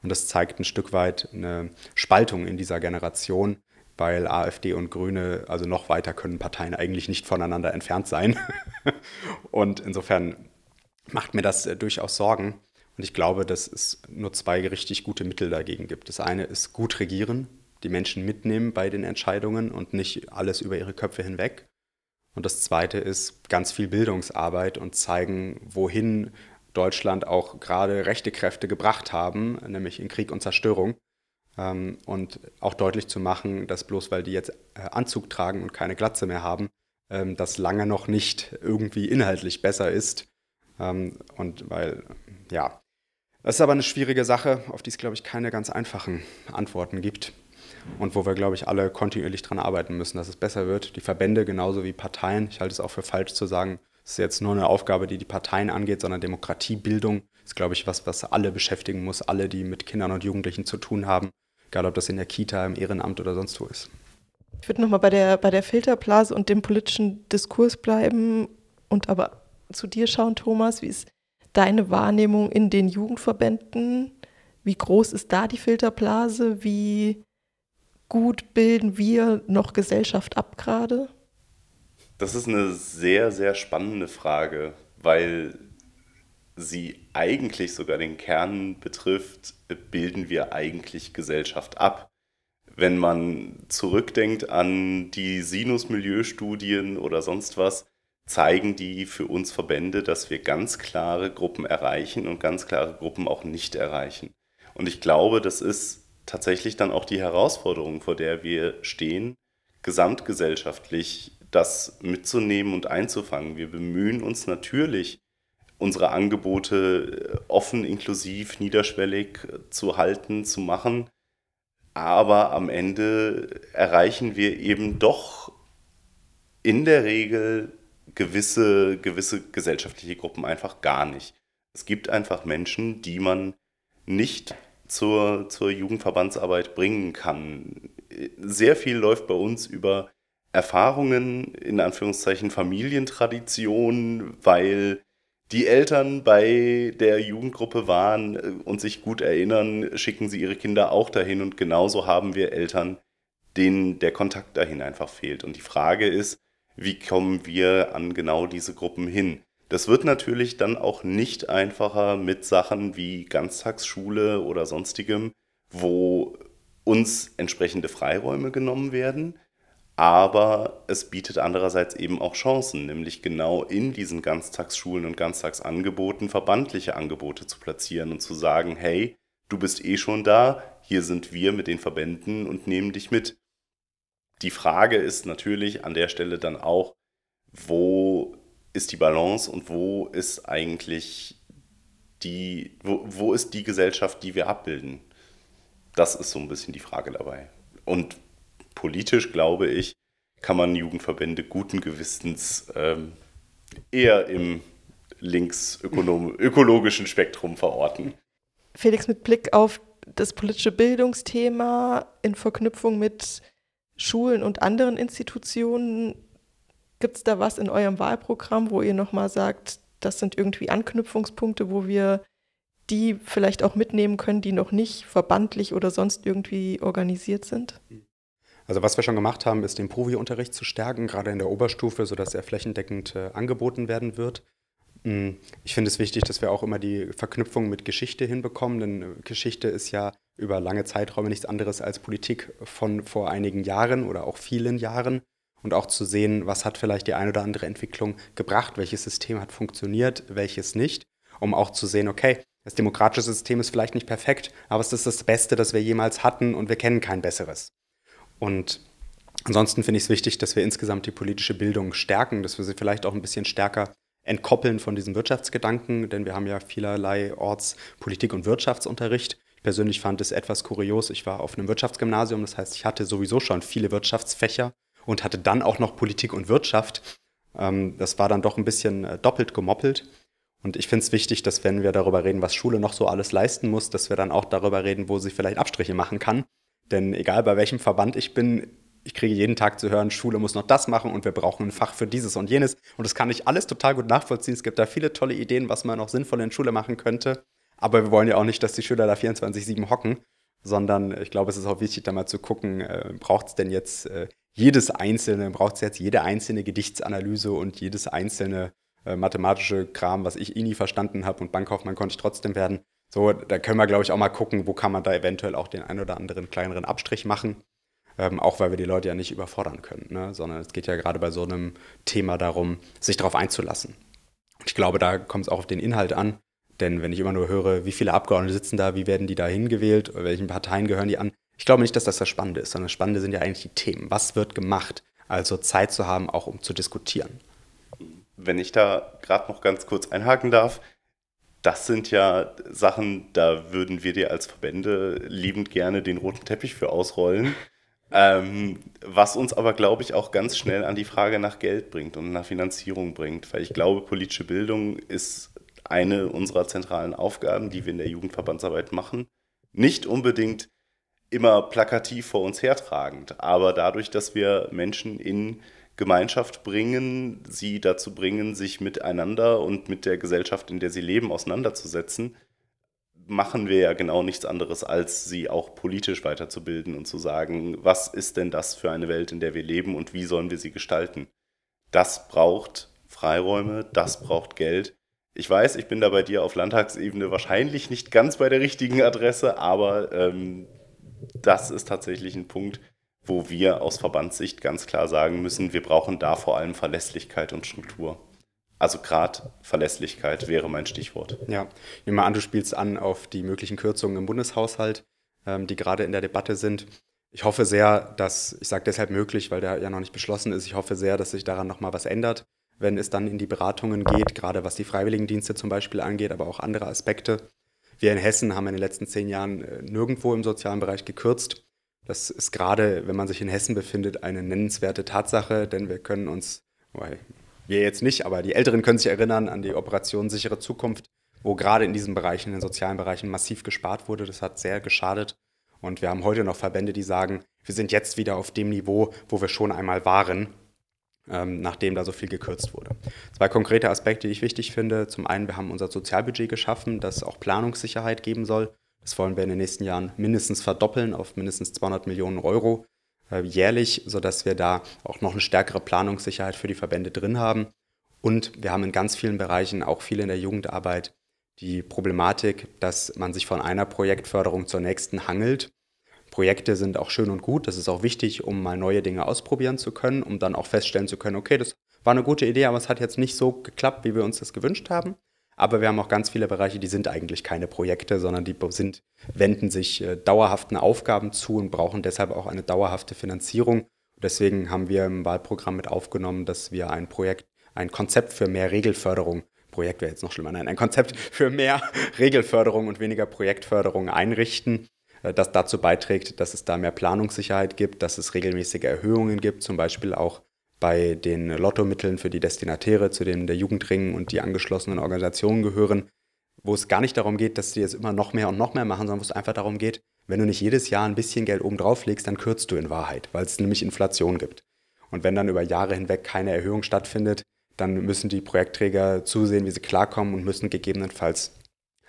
Und das zeigt ein Stück weit eine Spaltung in dieser Generation, weil AfD und Grüne, also noch weiter können Parteien eigentlich nicht voneinander entfernt sein. und insofern macht mir das äh, durchaus Sorgen. Und ich glaube, dass es nur zwei richtig gute Mittel dagegen gibt. Das eine ist gut regieren, die Menschen mitnehmen bei den Entscheidungen und nicht alles über ihre Köpfe hinweg. Und das Zweite ist ganz viel Bildungsarbeit und zeigen, wohin Deutschland auch gerade rechte Kräfte gebracht haben, nämlich in Krieg und Zerstörung. Ähm, und auch deutlich zu machen, dass bloß weil die jetzt äh, Anzug tragen und keine Glatze mehr haben, ähm, das lange noch nicht irgendwie inhaltlich besser ist. Ähm, und weil, ja, das ist aber eine schwierige Sache, auf die es, glaube ich, keine ganz einfachen Antworten gibt und wo wir, glaube ich, alle kontinuierlich daran arbeiten müssen, dass es besser wird. Die Verbände genauso wie Parteien. Ich halte es auch für falsch zu sagen, es ist jetzt nur eine Aufgabe, die die Parteien angeht, sondern Demokratiebildung ist, glaube ich, was, was alle beschäftigen muss, alle, die mit Kindern und Jugendlichen zu tun haben, egal ob das in der Kita, im Ehrenamt oder sonst wo ist. Ich würde nochmal bei der, bei der Filterblase und dem politischen Diskurs bleiben und aber zu dir schauen, Thomas. Wie ist deine Wahrnehmung in den Jugendverbänden? Wie groß ist da die Filterblase? Wie gut bilden wir noch Gesellschaft ab gerade? Das ist eine sehr, sehr spannende Frage, weil sie eigentlich sogar den Kern betrifft, bilden wir eigentlich Gesellschaft ab. Wenn man zurückdenkt an die Sinus-Milieu-Studien oder sonst was, zeigen die für uns Verbände, dass wir ganz klare Gruppen erreichen und ganz klare Gruppen auch nicht erreichen. Und ich glaube, das ist tatsächlich dann auch die Herausforderung, vor der wir stehen, gesamtgesellschaftlich das mitzunehmen und einzufangen. Wir bemühen uns natürlich, unsere Angebote offen, inklusiv, niederschwellig zu halten, zu machen. Aber am Ende erreichen wir eben doch in der Regel gewisse, gewisse gesellschaftliche Gruppen einfach gar nicht. Es gibt einfach Menschen, die man nicht zur, zur Jugendverbandsarbeit bringen kann. Sehr viel läuft bei uns über Erfahrungen, in Anführungszeichen Familientradition, weil die Eltern bei der Jugendgruppe waren äh, und sich gut erinnern, schicken sie ihre Kinder auch dahin und genauso haben wir Eltern, denen der Kontakt dahin einfach fehlt. Und die Frage ist, wie kommen wir an genau diese Gruppen hin? Das wird natürlich dann auch nicht einfacher mit Sachen wie Ganztagsschule oder sonstigem, wo uns entsprechende Freiräume genommen werden. Aber es bietet andererseits eben auch Chancen, nämlich genau in diesen Ganztagsschulen und Ganztagsangeboten verbandliche Angebote zu platzieren und zu sagen, hey, du bist eh schon da, hier sind wir mit den Verbänden und nehmen dich mit. Die Frage ist natürlich an der Stelle dann auch, wo ist die Balance und wo ist eigentlich die, wo, wo ist die Gesellschaft, die wir abbilden? Das ist so ein bisschen die Frage dabei. Und politisch, glaube ich, kann man Jugendverbände guten Gewissens ähm, eher im linksökologischen Spektrum verorten. Felix, mit Blick auf das politische Bildungsthema in Verknüpfung mit Schulen und anderen Institutionen, Gibt es da was in eurem Wahlprogramm, wo ihr nochmal sagt, das sind irgendwie Anknüpfungspunkte, wo wir die vielleicht auch mitnehmen können, die noch nicht verbandlich oder sonst irgendwie organisiert sind? Also was wir schon gemacht haben, ist den Provi-Unterricht zu stärken, gerade in der Oberstufe, sodass er flächendeckend äh, angeboten werden wird. Hm, ich finde es wichtig, dass wir auch immer die Verknüpfung mit Geschichte hinbekommen, denn äh, Geschichte ist ja über lange Zeiträume nichts anderes als Politik von vor einigen Jahren oder auch vielen Jahren und auch zu sehen, was hat vielleicht die eine oder andere Entwicklung gebracht, welches System hat funktioniert, welches nicht, um auch zu sehen, okay, das demokratische System ist vielleicht nicht perfekt, aber es ist das Beste, das wir jemals hatten und wir kennen kein besseres. Und ansonsten finde ich es wichtig, dass wir insgesamt die politische Bildung stärken, dass wir sie vielleicht auch ein bisschen stärker entkoppeln von diesem Wirtschaftsgedanken, denn wir haben ja vielerlei Orts Politik- und Wirtschaftsunterricht. Ich persönlich fand es etwas kurios. Ich war auf einem Wirtschaftsgymnasium, das heißt, ich hatte sowieso schon viele Wirtschaftsfächer und hatte dann auch noch Politik und Wirtschaft. Ähm, das war dann doch ein bisschen äh, doppelt gemoppelt. Und ich finde es wichtig, dass wenn wir darüber reden, was Schule noch so alles leisten muss, dass wir dann auch darüber reden, wo sie vielleicht Abstriche machen kann. Denn egal bei welchem Verband ich bin, ich kriege jeden Tag zu hören, Schule muss noch das machen und wir brauchen ein Fach für dieses und jenes. Und das kann ich alles total gut nachvollziehen. Es gibt da viele tolle Ideen, was man noch sinnvoll in Schule machen könnte. Aber wir wollen ja auch nicht, dass die Schüler da 24-7 hocken, sondern ich glaube, es ist auch wichtig, da mal zu gucken, äh, braucht es denn jetzt äh, jedes einzelne, braucht es jetzt jede einzelne Gedichtsanalyse und jedes einzelne äh, mathematische Kram, was ich eh nie verstanden habe und Bankkaufmann konnte ich trotzdem werden. So, da können wir, glaube ich, auch mal gucken, wo kann man da eventuell auch den ein oder anderen kleineren Abstrich machen. Ähm, auch weil wir die Leute ja nicht überfordern können, ne? sondern es geht ja gerade bei so einem Thema darum, sich darauf einzulassen. Und ich glaube, da kommt es auch auf den Inhalt an. Denn wenn ich immer nur höre, wie viele Abgeordnete sitzen da, wie werden die da hingewählt, welchen Parteien gehören die an, ich glaube nicht, dass das das Spannende ist, sondern das Spannende sind ja eigentlich die Themen. Was wird gemacht? Also Zeit zu haben, auch um zu diskutieren. Wenn ich da gerade noch ganz kurz einhaken darf, das sind ja Sachen, da würden wir dir als Verbände liebend gerne den roten Teppich für ausrollen. Ähm, was uns aber, glaube ich, auch ganz schnell an die Frage nach Geld bringt und nach Finanzierung bringt. Weil ich glaube, politische Bildung ist eine unserer zentralen Aufgaben, die wir in der Jugendverbandsarbeit machen. Nicht unbedingt immer plakativ vor uns hertragend, aber dadurch, dass wir Menschen in Gemeinschaft bringen, sie dazu bringen, sich miteinander und mit der Gesellschaft, in der sie leben, auseinanderzusetzen, machen wir ja genau nichts anderes, als sie auch politisch weiterzubilden und zu sagen, was ist denn das für eine Welt, in der wir leben und wie sollen wir sie gestalten. Das braucht Freiräume, das braucht Geld. Ich weiß, ich bin da bei dir auf Landtagsebene wahrscheinlich nicht ganz bei der richtigen Adresse, aber ähm, das ist tatsächlich ein Punkt, wo wir aus Verbandssicht ganz klar sagen müssen, wir brauchen da vor allem Verlässlichkeit und Struktur. Also gerade Verlässlichkeit wäre mein Stichwort. Ja, ich nehme an, du spielst an auf die möglichen Kürzungen im Bundeshaushalt, ähm, die gerade in der Debatte sind. Ich hoffe sehr, dass, ich sage deshalb möglich, weil der ja noch nicht beschlossen ist, ich hoffe sehr, dass sich daran nochmal was ändert, wenn es dann in die Beratungen geht, gerade was die Freiwilligendienste zum Beispiel angeht, aber auch andere Aspekte. Wir in Hessen haben in den letzten zehn Jahren äh, nirgendwo im sozialen Bereich gekürzt. Das ist gerade, wenn man sich in Hessen befindet, eine nennenswerte Tatsache, denn wir können uns, wir jetzt nicht, aber die Älteren können sich erinnern an die Operation Sichere Zukunft, wo gerade in diesen Bereichen, in den sozialen Bereichen massiv gespart wurde. Das hat sehr geschadet. Und wir haben heute noch Verbände, die sagen, wir sind jetzt wieder auf dem Niveau, wo wir schon einmal waren, ähm, nachdem da so viel gekürzt wurde. Zwei konkrete Aspekte, die ich wichtig finde. Zum einen, wir haben unser Sozialbudget geschaffen, das auch Planungssicherheit geben soll. Das wollen wir in den nächsten Jahren mindestens verdoppeln auf mindestens 200 Millionen Euro äh, jährlich, sodass wir da auch noch eine stärkere Planungssicherheit für die Verbände drin haben. Und wir haben in ganz vielen Bereichen, auch viel in der Jugendarbeit, die Problematik, dass man sich von einer Projektförderung zur nächsten hangelt. Projekte sind auch schön und gut, das ist auch wichtig, um mal neue Dinge ausprobieren zu können, um dann auch feststellen zu können, okay, das war eine gute Idee, aber es hat jetzt nicht so geklappt, wie wir uns das gewünscht haben. Aber wir haben auch ganz viele Bereiche, die sind eigentlich keine Projekte, sondern die sind, wenden sich äh, dauerhaften Aufgaben zu und brauchen deshalb auch eine dauerhafte Finanzierung. Deswegen haben wir im Wahlprogramm mit aufgenommen, dass wir ein Projekt, ein Konzept für mehr Regelförderung, Projekt wäre jetzt noch schlimmer, nein, ein Konzept für mehr Regelförderung und weniger Projektförderung einrichten, äh, das dazu beiträgt, dass es da mehr Planungssicherheit gibt, dass es regelmäßige Erhöhungen gibt, zum Beispiel auch bei den Lottomitteln für die Destinatäre, zu denen der Jugendring und die angeschlossenen Organisationen gehören, wo es gar nicht darum geht, dass die jetzt immer noch mehr und noch mehr machen, sondern wo es einfach darum geht, wenn du nicht jedes Jahr ein bisschen Geld oben drauf legst, dann kürzt du in Wahrheit, weil es nämlich Inflation gibt. Und wenn dann über Jahre hinweg keine Erhöhung stattfindet, dann müssen die Projektträger zusehen, wie sie klarkommen und müssen gegebenenfalls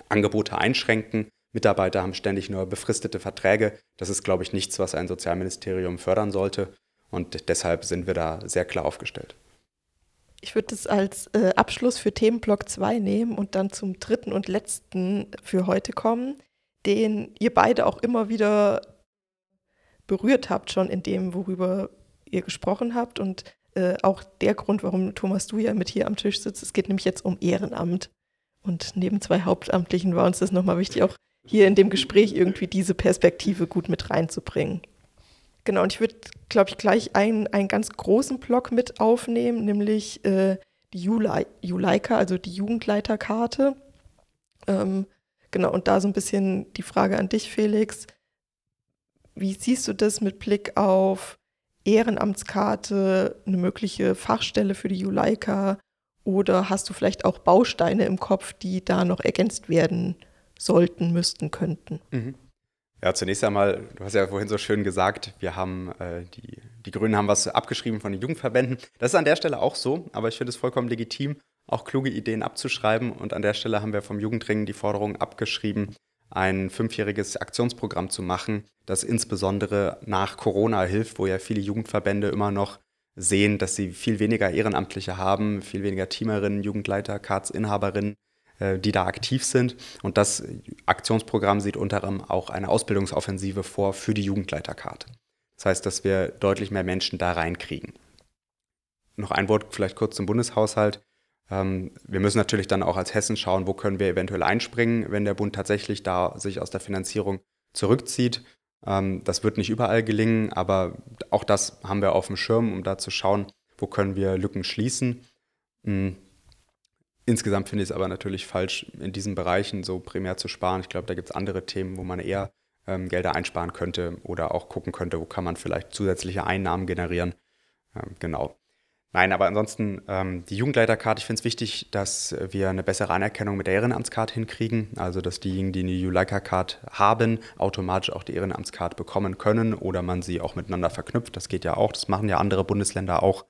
Angebote einschränken. Mitarbeiter haben ständig nur befristete Verträge. Das ist, glaube ich, nichts, was ein Sozialministerium fördern sollte. Und deshalb sind wir da sehr klar aufgestellt. Ich würde das als äh, Abschluss für Themenblock 2 nehmen und dann zum dritten und letzten für heute kommen, den ihr beide auch immer wieder berührt habt, schon in dem, worüber ihr gesprochen habt. Und äh, auch der Grund, warum Thomas du ja mit hier am Tisch sitzt. Es geht nämlich jetzt um Ehrenamt. Und neben zwei Hauptamtlichen war uns das nochmal wichtig, auch hier in dem Gespräch irgendwie diese Perspektive gut mit reinzubringen. Genau, und ich würde, glaube ich, gleich einen, einen ganz großen Block mit aufnehmen, nämlich äh, die Juleika, also die Jugendleiterkarte. Ähm, genau, und da so ein bisschen die Frage an dich, Felix. Wie siehst du das mit Blick auf Ehrenamtskarte, eine mögliche Fachstelle für die Juleika? Oder hast du vielleicht auch Bausteine im Kopf, die da noch ergänzt werden sollten, müssten, könnten? Mhm. Ja, zunächst einmal, du hast ja vorhin so schön gesagt, wir haben äh, die, die Grünen haben was abgeschrieben von den Jugendverbänden. Das ist an der Stelle auch so, aber ich finde es vollkommen legitim, auch kluge Ideen abzuschreiben. Und an der Stelle haben wir vom Jugendring die Forderung abgeschrieben, ein fünfjähriges Aktionsprogramm zu machen, das insbesondere nach Corona hilft, wo ja viele Jugendverbände immer noch sehen, dass sie viel weniger Ehrenamtliche haben, viel weniger Teamerinnen, Jugendleiter, Kartsinhaberinnen, äh, die da aktiv sind. Und das Aktionsprogramm sieht unter anderem auch eine Ausbildungsoffensive vor für die Jugendleiterkarte. Das heißt, dass wir deutlich mehr Menschen da reinkriegen. Noch ein Wort vielleicht kurz zum Bundeshaushalt. Ähm, wir müssen natürlich dann auch als Hessen schauen, wo können wir eventuell einspringen, wenn der Bund tatsächlich da sich aus der Finanzierung zurückzieht. Ähm, das wird nicht überall gelingen, aber auch das haben wir auf dem Schirm, um da zu schauen, wo können wir Lücken schließen. Insgesamt finde ich es aber natürlich falsch, in diesen Bereichen so primär zu sparen. Ich glaube, da gibt es andere Themen, wo man eher ähm, Gelder einsparen könnte oder auch gucken könnte, wo kann man vielleicht zusätzliche Einnahmen generieren. genau. Nein, aber ansonsten ähm, die Jugendleiterkarte, ich finde es wichtig, dass wir eine bessere Anerkennung mit der Ehrenamtskarte hinkriegen. Also dass diejenigen, die eine Juleika-Card haben, automatisch auch die Ehrenamtskarte bekommen können oder man sie auch miteinander verknüpft. Das geht ja auch, das machen ja andere Bundesländer auch,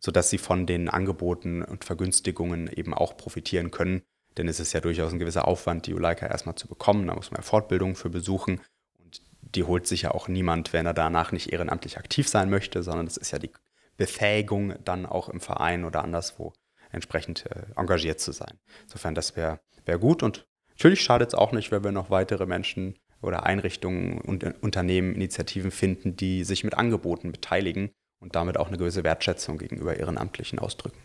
sodass sie von den Angeboten und Vergünstigungen eben auch profitieren können. Denn es ist ja durchaus ein gewisser Aufwand, die Juleika erstmal zu bekommen. Da muss man ja Fortbildungen für besuchen. Und die holt sich ja auch niemand, wenn er danach nicht ehrenamtlich aktiv sein möchte, sondern das ist ja die Befähigung, dann auch im Verein oder anderswo entsprechend äh, engagiert zu sein. Insofern, das wäre wär gut und natürlich schadet es auch nicht, wenn wir noch weitere Menschen oder Einrichtungen und äh, Unternehmen, Initiativen finden, die sich mit Angeboten beteiligen und damit auch eine gewisse Wertschätzung gegenüber Ehrenamtlichen ausdrücken.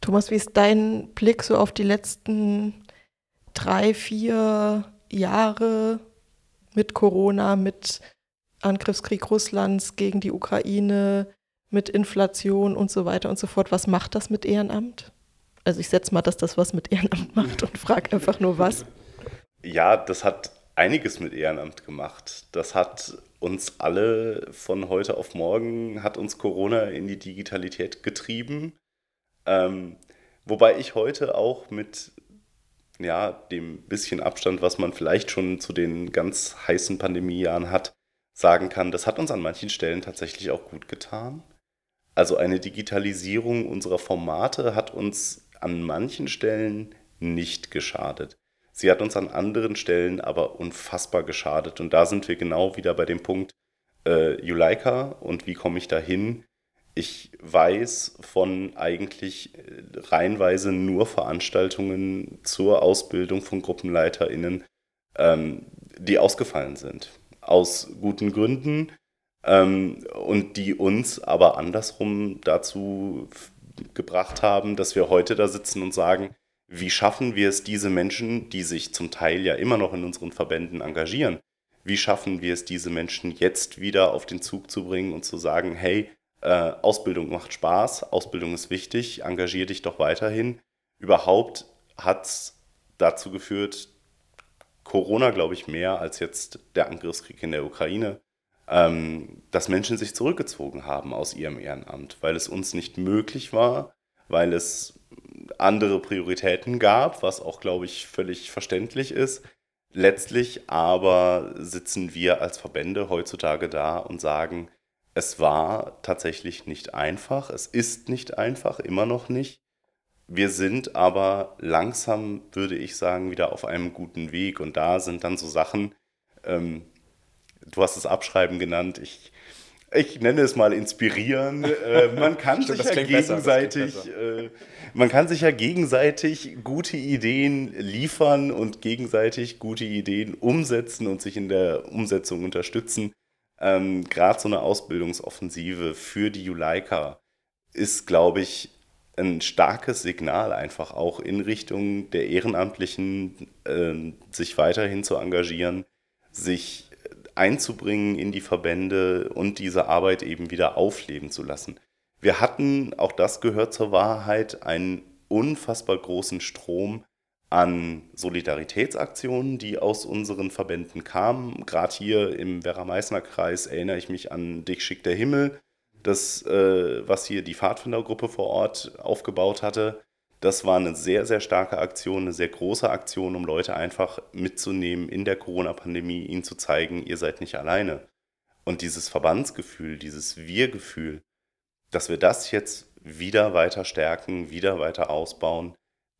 Thomas, wie ist dein Blick so auf die letzten drei, vier Jahre mit Corona, mit Angriffskrieg Russlands gegen die Ukraine, mit Inflation und so weiter und so fort. Was macht das mit Ehrenamt? Also ich setze mal, dass das was mit Ehrenamt macht und frage einfach nur was. Ja, das hat einiges mit Ehrenamt gemacht. Das hat uns alle von heute auf morgen, hat uns Corona in die Digitalität getrieben. Ähm, wobei ich heute auch mit ja, dem bisschen Abstand, was man vielleicht schon zu den ganz heißen Pandemiejahren hat, sagen kann, das hat uns an manchen Stellen tatsächlich auch gut getan. Also eine Digitalisierung unserer Formate hat uns an manchen Stellen nicht geschadet. Sie hat uns an anderen Stellen aber unfassbar geschadet. Und da sind wir genau wieder bei dem Punkt äh, Juleika und wie komme ich da hin? Ich weiß von eigentlich äh, reihenweise nur Veranstaltungen zur Ausbildung von GruppenleiterInnen, ähm, die ausgefallen sind. Aus guten Gründen ähm, und die uns aber andersrum dazu gebracht haben, dass wir heute da sitzen und sagen, wie schaffen wir es, diese Menschen, die sich zum Teil ja immer noch in unseren Verbänden engagieren, wie schaffen wir es, diese Menschen jetzt wieder auf den Zug zu bringen und zu sagen, hey, äh, Ausbildung macht Spaß, Ausbildung ist wichtig, engagier dich doch weiterhin. Überhaupt hat es dazu geführt, Corona, glaube ich, mehr als jetzt der Angriffskrieg in der Ukraine, ähm, dass Menschen sich zurückgezogen haben aus ihrem Ehrenamt, weil es uns nicht möglich war, weil es andere Prioritäten gab, was auch, glaube ich, völlig verständlich ist. Letztlich aber sitzen wir als Verbände heutzutage da und sagen, es war tatsächlich nicht einfach, es ist nicht einfach, immer noch nicht. Wir sind aber langsam, würde ich sagen, wieder auf einem guten Weg. Und da sind dann so Sachen, ähm, du hast es Abschreiben genannt. Ich, ich nenne es mal inspirieren. Äh, man kann Stimmt, sich ja gegenseitig, äh, man kann sich ja gegenseitig gute Ideen liefern und gegenseitig gute Ideen umsetzen und sich in der Umsetzung unterstützen. Ähm, Gerade so eine Ausbildungsoffensive für die Juleika ist, glaube ich, ein starkes Signal einfach auch in Richtung der Ehrenamtlichen, äh, sich weiterhin zu engagieren, sich einzubringen in die Verbände und diese Arbeit eben wieder aufleben zu lassen. Wir hatten, auch das gehört zur Wahrheit, einen unfassbar großen Strom an Solidaritätsaktionen, die aus unseren Verbänden kamen. Gerade hier im Werra-Meißner-Kreis erinnere ich mich an Dich schickt der Himmel, das, äh, was hier die Pfadfindergruppe vor Ort aufgebaut hatte. Das war eine sehr, sehr starke Aktion, eine sehr große Aktion, um Leute einfach mitzunehmen in der Corona-Pandemie, ihnen zu zeigen, ihr seid nicht alleine. Und dieses Verbandsgefühl, dieses Wir-Gefühl, dass wir das jetzt wieder weiter stärken, wieder weiter ausbauen,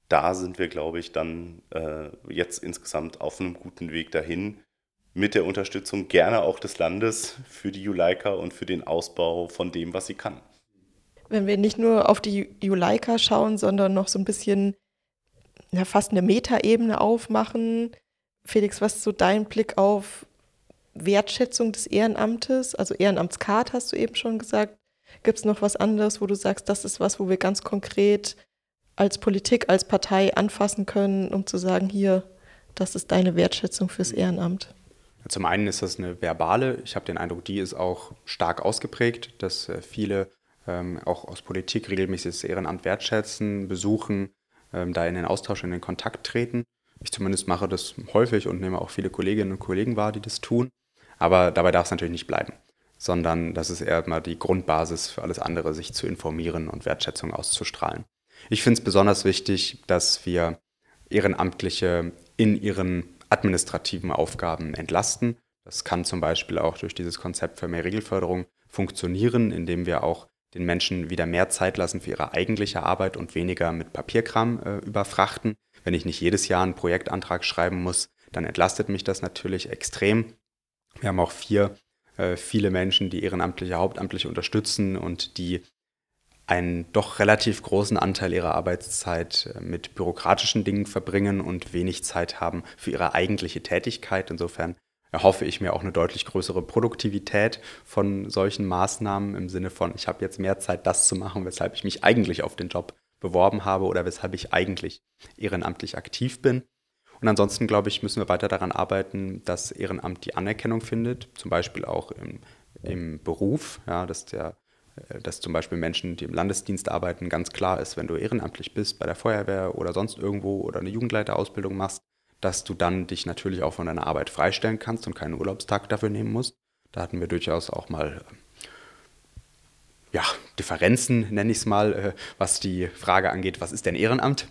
da sind wir, glaube ich, dann äh, jetzt insgesamt auf einem guten Weg dahin, mit der Unterstützung gerne auch des Landes für die Juleika und für den Ausbau von dem, was sie kann. Wenn wir nicht nur auf die Juleika schauen, sondern noch so ein bisschen ja, fast eine Metaebene aufmachen. Felix, was ist so dein Blick auf Wertschätzung des Ehrenamtes? Also Ehrenamtskart hast du eben schon gesagt. Gibt es noch was anderes, wo du sagst, das ist was, wo wir ganz konkret als Politik, als Partei anfassen können, um zu sagen, hier, das ist deine Wertschätzung fürs Ehrenamt? Zum einen ist das eine verbale, ich habe den Eindruck, die ist auch stark ausgeprägt, dass äh, viele ähm, auch aus Politik regelmäßig das Ehrenamt wertschätzen, besuchen, ähm, da in den Austausch, in den Kontakt treten. Ich zumindest mache das häufig und nehme auch viele Kolleginnen und Kollegen wahr, die das tun. Aber dabei darf es natürlich nicht bleiben, sondern das ist eher mal die Grundbasis für alles andere, sich zu informieren und Wertschätzung auszustrahlen. Ich finde es besonders wichtig, dass wir Ehrenamtliche in ihren administrativen Aufgaben entlasten. Das kann zum Beispiel auch durch dieses Konzept für mehr Regelförderung funktionieren, indem wir auch den Menschen wieder mehr Zeit lassen für ihre eigentliche Arbeit und weniger mit Papierkram äh, überfrachten. Wenn ich nicht jedes Jahr einen Projektantrag schreiben muss, dann entlastet mich das natürlich extrem. Wir haben auch vier, äh, viele Menschen, die ehrenamtliche, hauptamtliche unterstützen und die einen doch relativ großen Anteil ihrer Arbeitszeit äh, mit bürokratischen Dingen verbringen und wenig Zeit haben für ihre eigentliche Tätigkeit. Insofern erhoffe ich mir auch eine deutlich größere Produktivität von solchen Maßnahmen im Sinne von, ich habe jetzt mehr Zeit, das zu machen, weshalb ich mich eigentlich auf den Job beworben habe oder weshalb ich eigentlich ehrenamtlich aktiv bin. Und ansonsten, glaube ich, müssen wir weiter daran arbeiten, dass Ehrenamt die Anerkennung findet, zum Beispiel auch im, im Beruf, ja, dass, der, äh, dass zum Beispiel Menschen, die im Landesdienst arbeiten, ganz klar ist, wenn du ehrenamtlich bist bei der Feuerwehr oder sonst irgendwo oder eine Jugendleiterausbildung machst, dass du dann dich natürlich auch von deiner Arbeit freistellen kannst und keinen Urlaubstag dafür nehmen musst. Da hatten wir durchaus auch mal ja, Differenzen, nenne ich es mal, äh, was die Frage angeht, was ist denn Ehrenamt?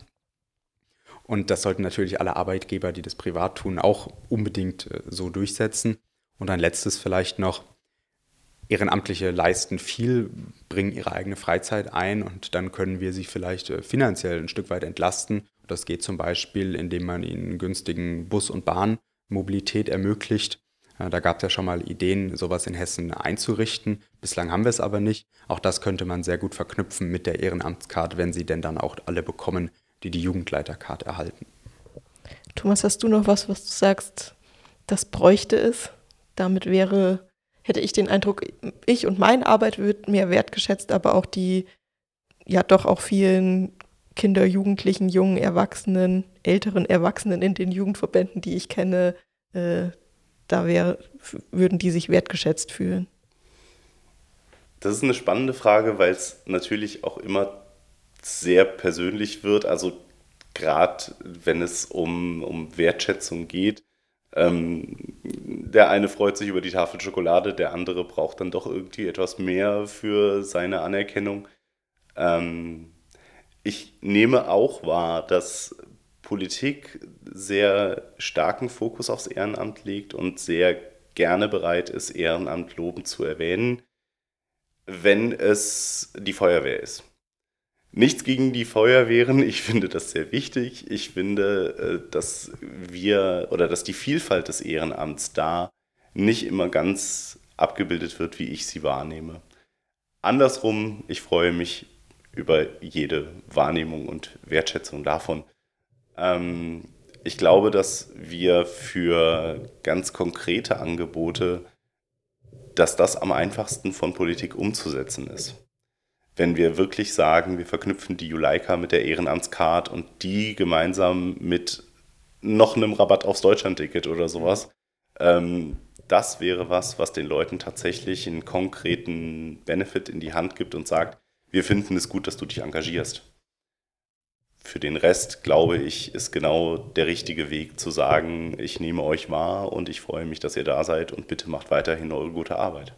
Und das sollten natürlich alle Arbeitgeber, die das privat tun, auch unbedingt äh, so durchsetzen. Und ein letztes vielleicht noch, Ehrenamtliche leisten viel, bringen ihre eigene Freizeit ein und dann können wir sie vielleicht äh, finanziell ein Stück weit entlasten das geht zum Beispiel, indem man ihnen günstigen Bus- und Bahnmobilität ermöglicht. Da gab es ja schon mal Ideen, sowas in Hessen einzurichten. Bislang haben wir es aber nicht. Auch das könnte man sehr gut verknüpfen mit der Ehrenamtskarte, wenn sie denn dann auch alle bekommen, die die Jugendleiterkarte erhalten. Thomas, hast du noch was, was du sagst, das bräuchte es? Damit wäre, hätte ich den Eindruck, ich und meine Arbeit wird mehr wertgeschätzt, aber auch die ja doch auch vielen Kinder, Jugendlichen, jungen Erwachsenen, älteren Erwachsenen in den Jugendverbänden, die ich kenne, äh, da wär, würden die sich wertgeschätzt fühlen? Das ist eine spannende Frage, weil es natürlich auch immer sehr persönlich wird. Also gerade wenn es um, um Wertschätzung geht. Ähm, der eine freut sich über die Tafel Schokolade, der andere braucht dann doch irgendwie etwas mehr für seine Anerkennung. Ähm, ich nehme auch wahr, dass Politik sehr starken Fokus aufs Ehrenamt legt und sehr gerne bereit ist, Ehrenamt lobend zu erwähnen, wenn es die Feuerwehr ist. Nichts gegen die Feuerwehren, ich finde das sehr wichtig. Ich finde, äh, dass wir oder dass die Vielfalt des Ehrenamts da nicht immer ganz abgebildet wird, wie ich sie wahrnehme. Andersrum, ich freue mich über jede Wahrnehmung und Wertschätzung davon. Ähm, ich glaube, dass wir für ganz konkrete Angebote, dass das am einfachsten von Politik umzusetzen ist. Wenn wir wirklich sagen, wir verknüpfen die Juleika mit der Ehrenamtscard und die gemeinsam mit noch einem Rabatt aufs Deutschlandticket oder sowas, ähm, das wäre was, was den Leuten tatsächlich einen konkreten Benefit in die Hand gibt und sagt, wir finden es gut, dass du dich engagierst. Für den Rest, glaube ich, ist genau der richtige Weg zu sagen, ich nehme euch wahr und ich freue mich, dass ihr da seid und bitte macht weiterhin eure gute Arbeit.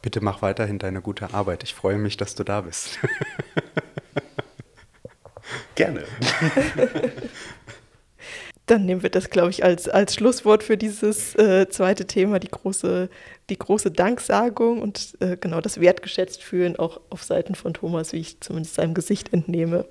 Bitte mach weiterhin deine gute Arbeit. Ich freue mich, dass du da bist. Gerne. Dann nehmen wir das, glaube ich, als, als Schlusswort für dieses äh, zweite Thema, die große, die große Danksagung und äh, genau das wertgeschätzt fühlen, auch auf Seiten von Thomas, wie ich zumindest seinem Gesicht entnehme.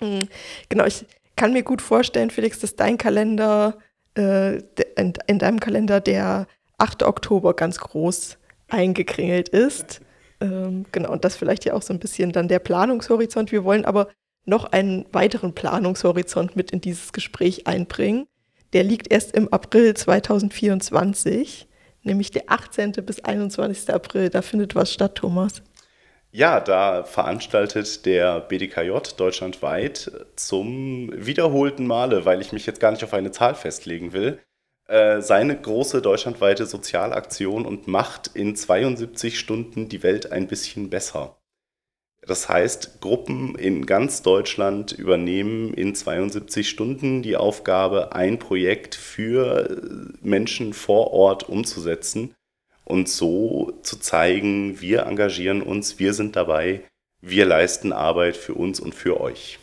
Mhm. Genau, ich kann mir gut vorstellen, Felix, dass dein Kalender, äh, in, in deinem Kalender der 8. Oktober ganz groß eingekringelt ist. Ähm, genau, und das vielleicht ja auch so ein bisschen dann der Planungshorizont. Wir wollen aber noch einen weiteren Planungshorizont mit in dieses Gespräch einbringen. Der liegt erst im April 2024, nämlich der 18. bis 21. April. Da findet was statt, Thomas. Ja, da veranstaltet der BDKJ deutschlandweit zum wiederholten Male, weil ich mich jetzt gar nicht auf eine Zahl festlegen will, äh, seine große deutschlandweite Sozialaktion und macht in 72 Stunden die Welt ein bisschen besser. Das heißt, Gruppen in ganz Deutschland übernehmen in 72 Stunden die Aufgabe, ein Projekt für Menschen vor Ort umzusetzen und so zu zeigen, wir engagieren uns, wir sind dabei, wir leisten Arbeit für uns und für euch.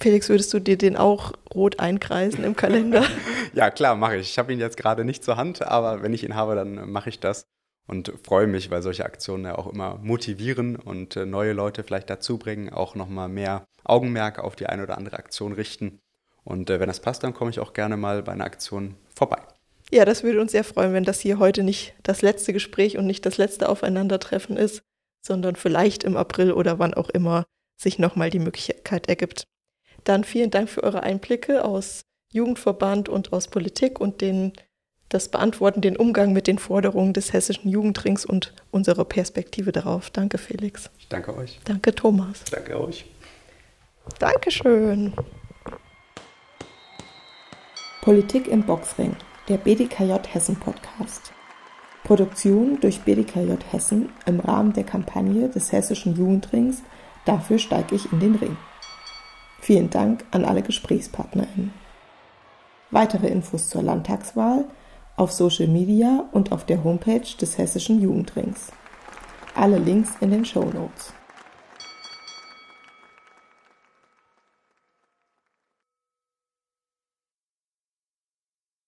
Felix, würdest du dir den auch rot einkreisen im Kalender? ja, klar, mache ich. Ich habe ihn jetzt gerade nicht zur Hand, aber wenn ich ihn habe, dann mache ich das und freue mich, weil solche Aktionen ja auch immer motivieren und äh, neue Leute vielleicht dazu bringen, auch nochmal mehr Augenmerk auf die eine oder andere Aktion richten. Und äh, wenn das passt, dann komme ich auch gerne mal bei einer Aktion vorbei. Ja, das würde uns sehr freuen, wenn das hier heute nicht das letzte Gespräch und nicht das letzte Aufeinandertreffen ist, sondern vielleicht im April oder wann auch immer sich nochmal die Möglichkeit ergibt. Dann vielen Dank für eure Einblicke aus Jugendverband und aus Politik und den das Beantworten, den Umgang mit den Forderungen des hessischen Jugendrings und unsere Perspektive darauf. Danke, Felix. Ich danke euch. Danke, Thomas. Danke euch. Dankeschön. Politik im Boxring, der BDKJ Hessen Podcast. Produktion durch BDKJ Hessen im Rahmen der Kampagne des hessischen Jugendrings Dafür steige ich in den Ring. Vielen Dank an alle GesprächspartnerInnen. Weitere Infos zur Landtagswahl auf Social Media und auf der Homepage des Hessischen Jugendrings. Alle Links in den Show Notes.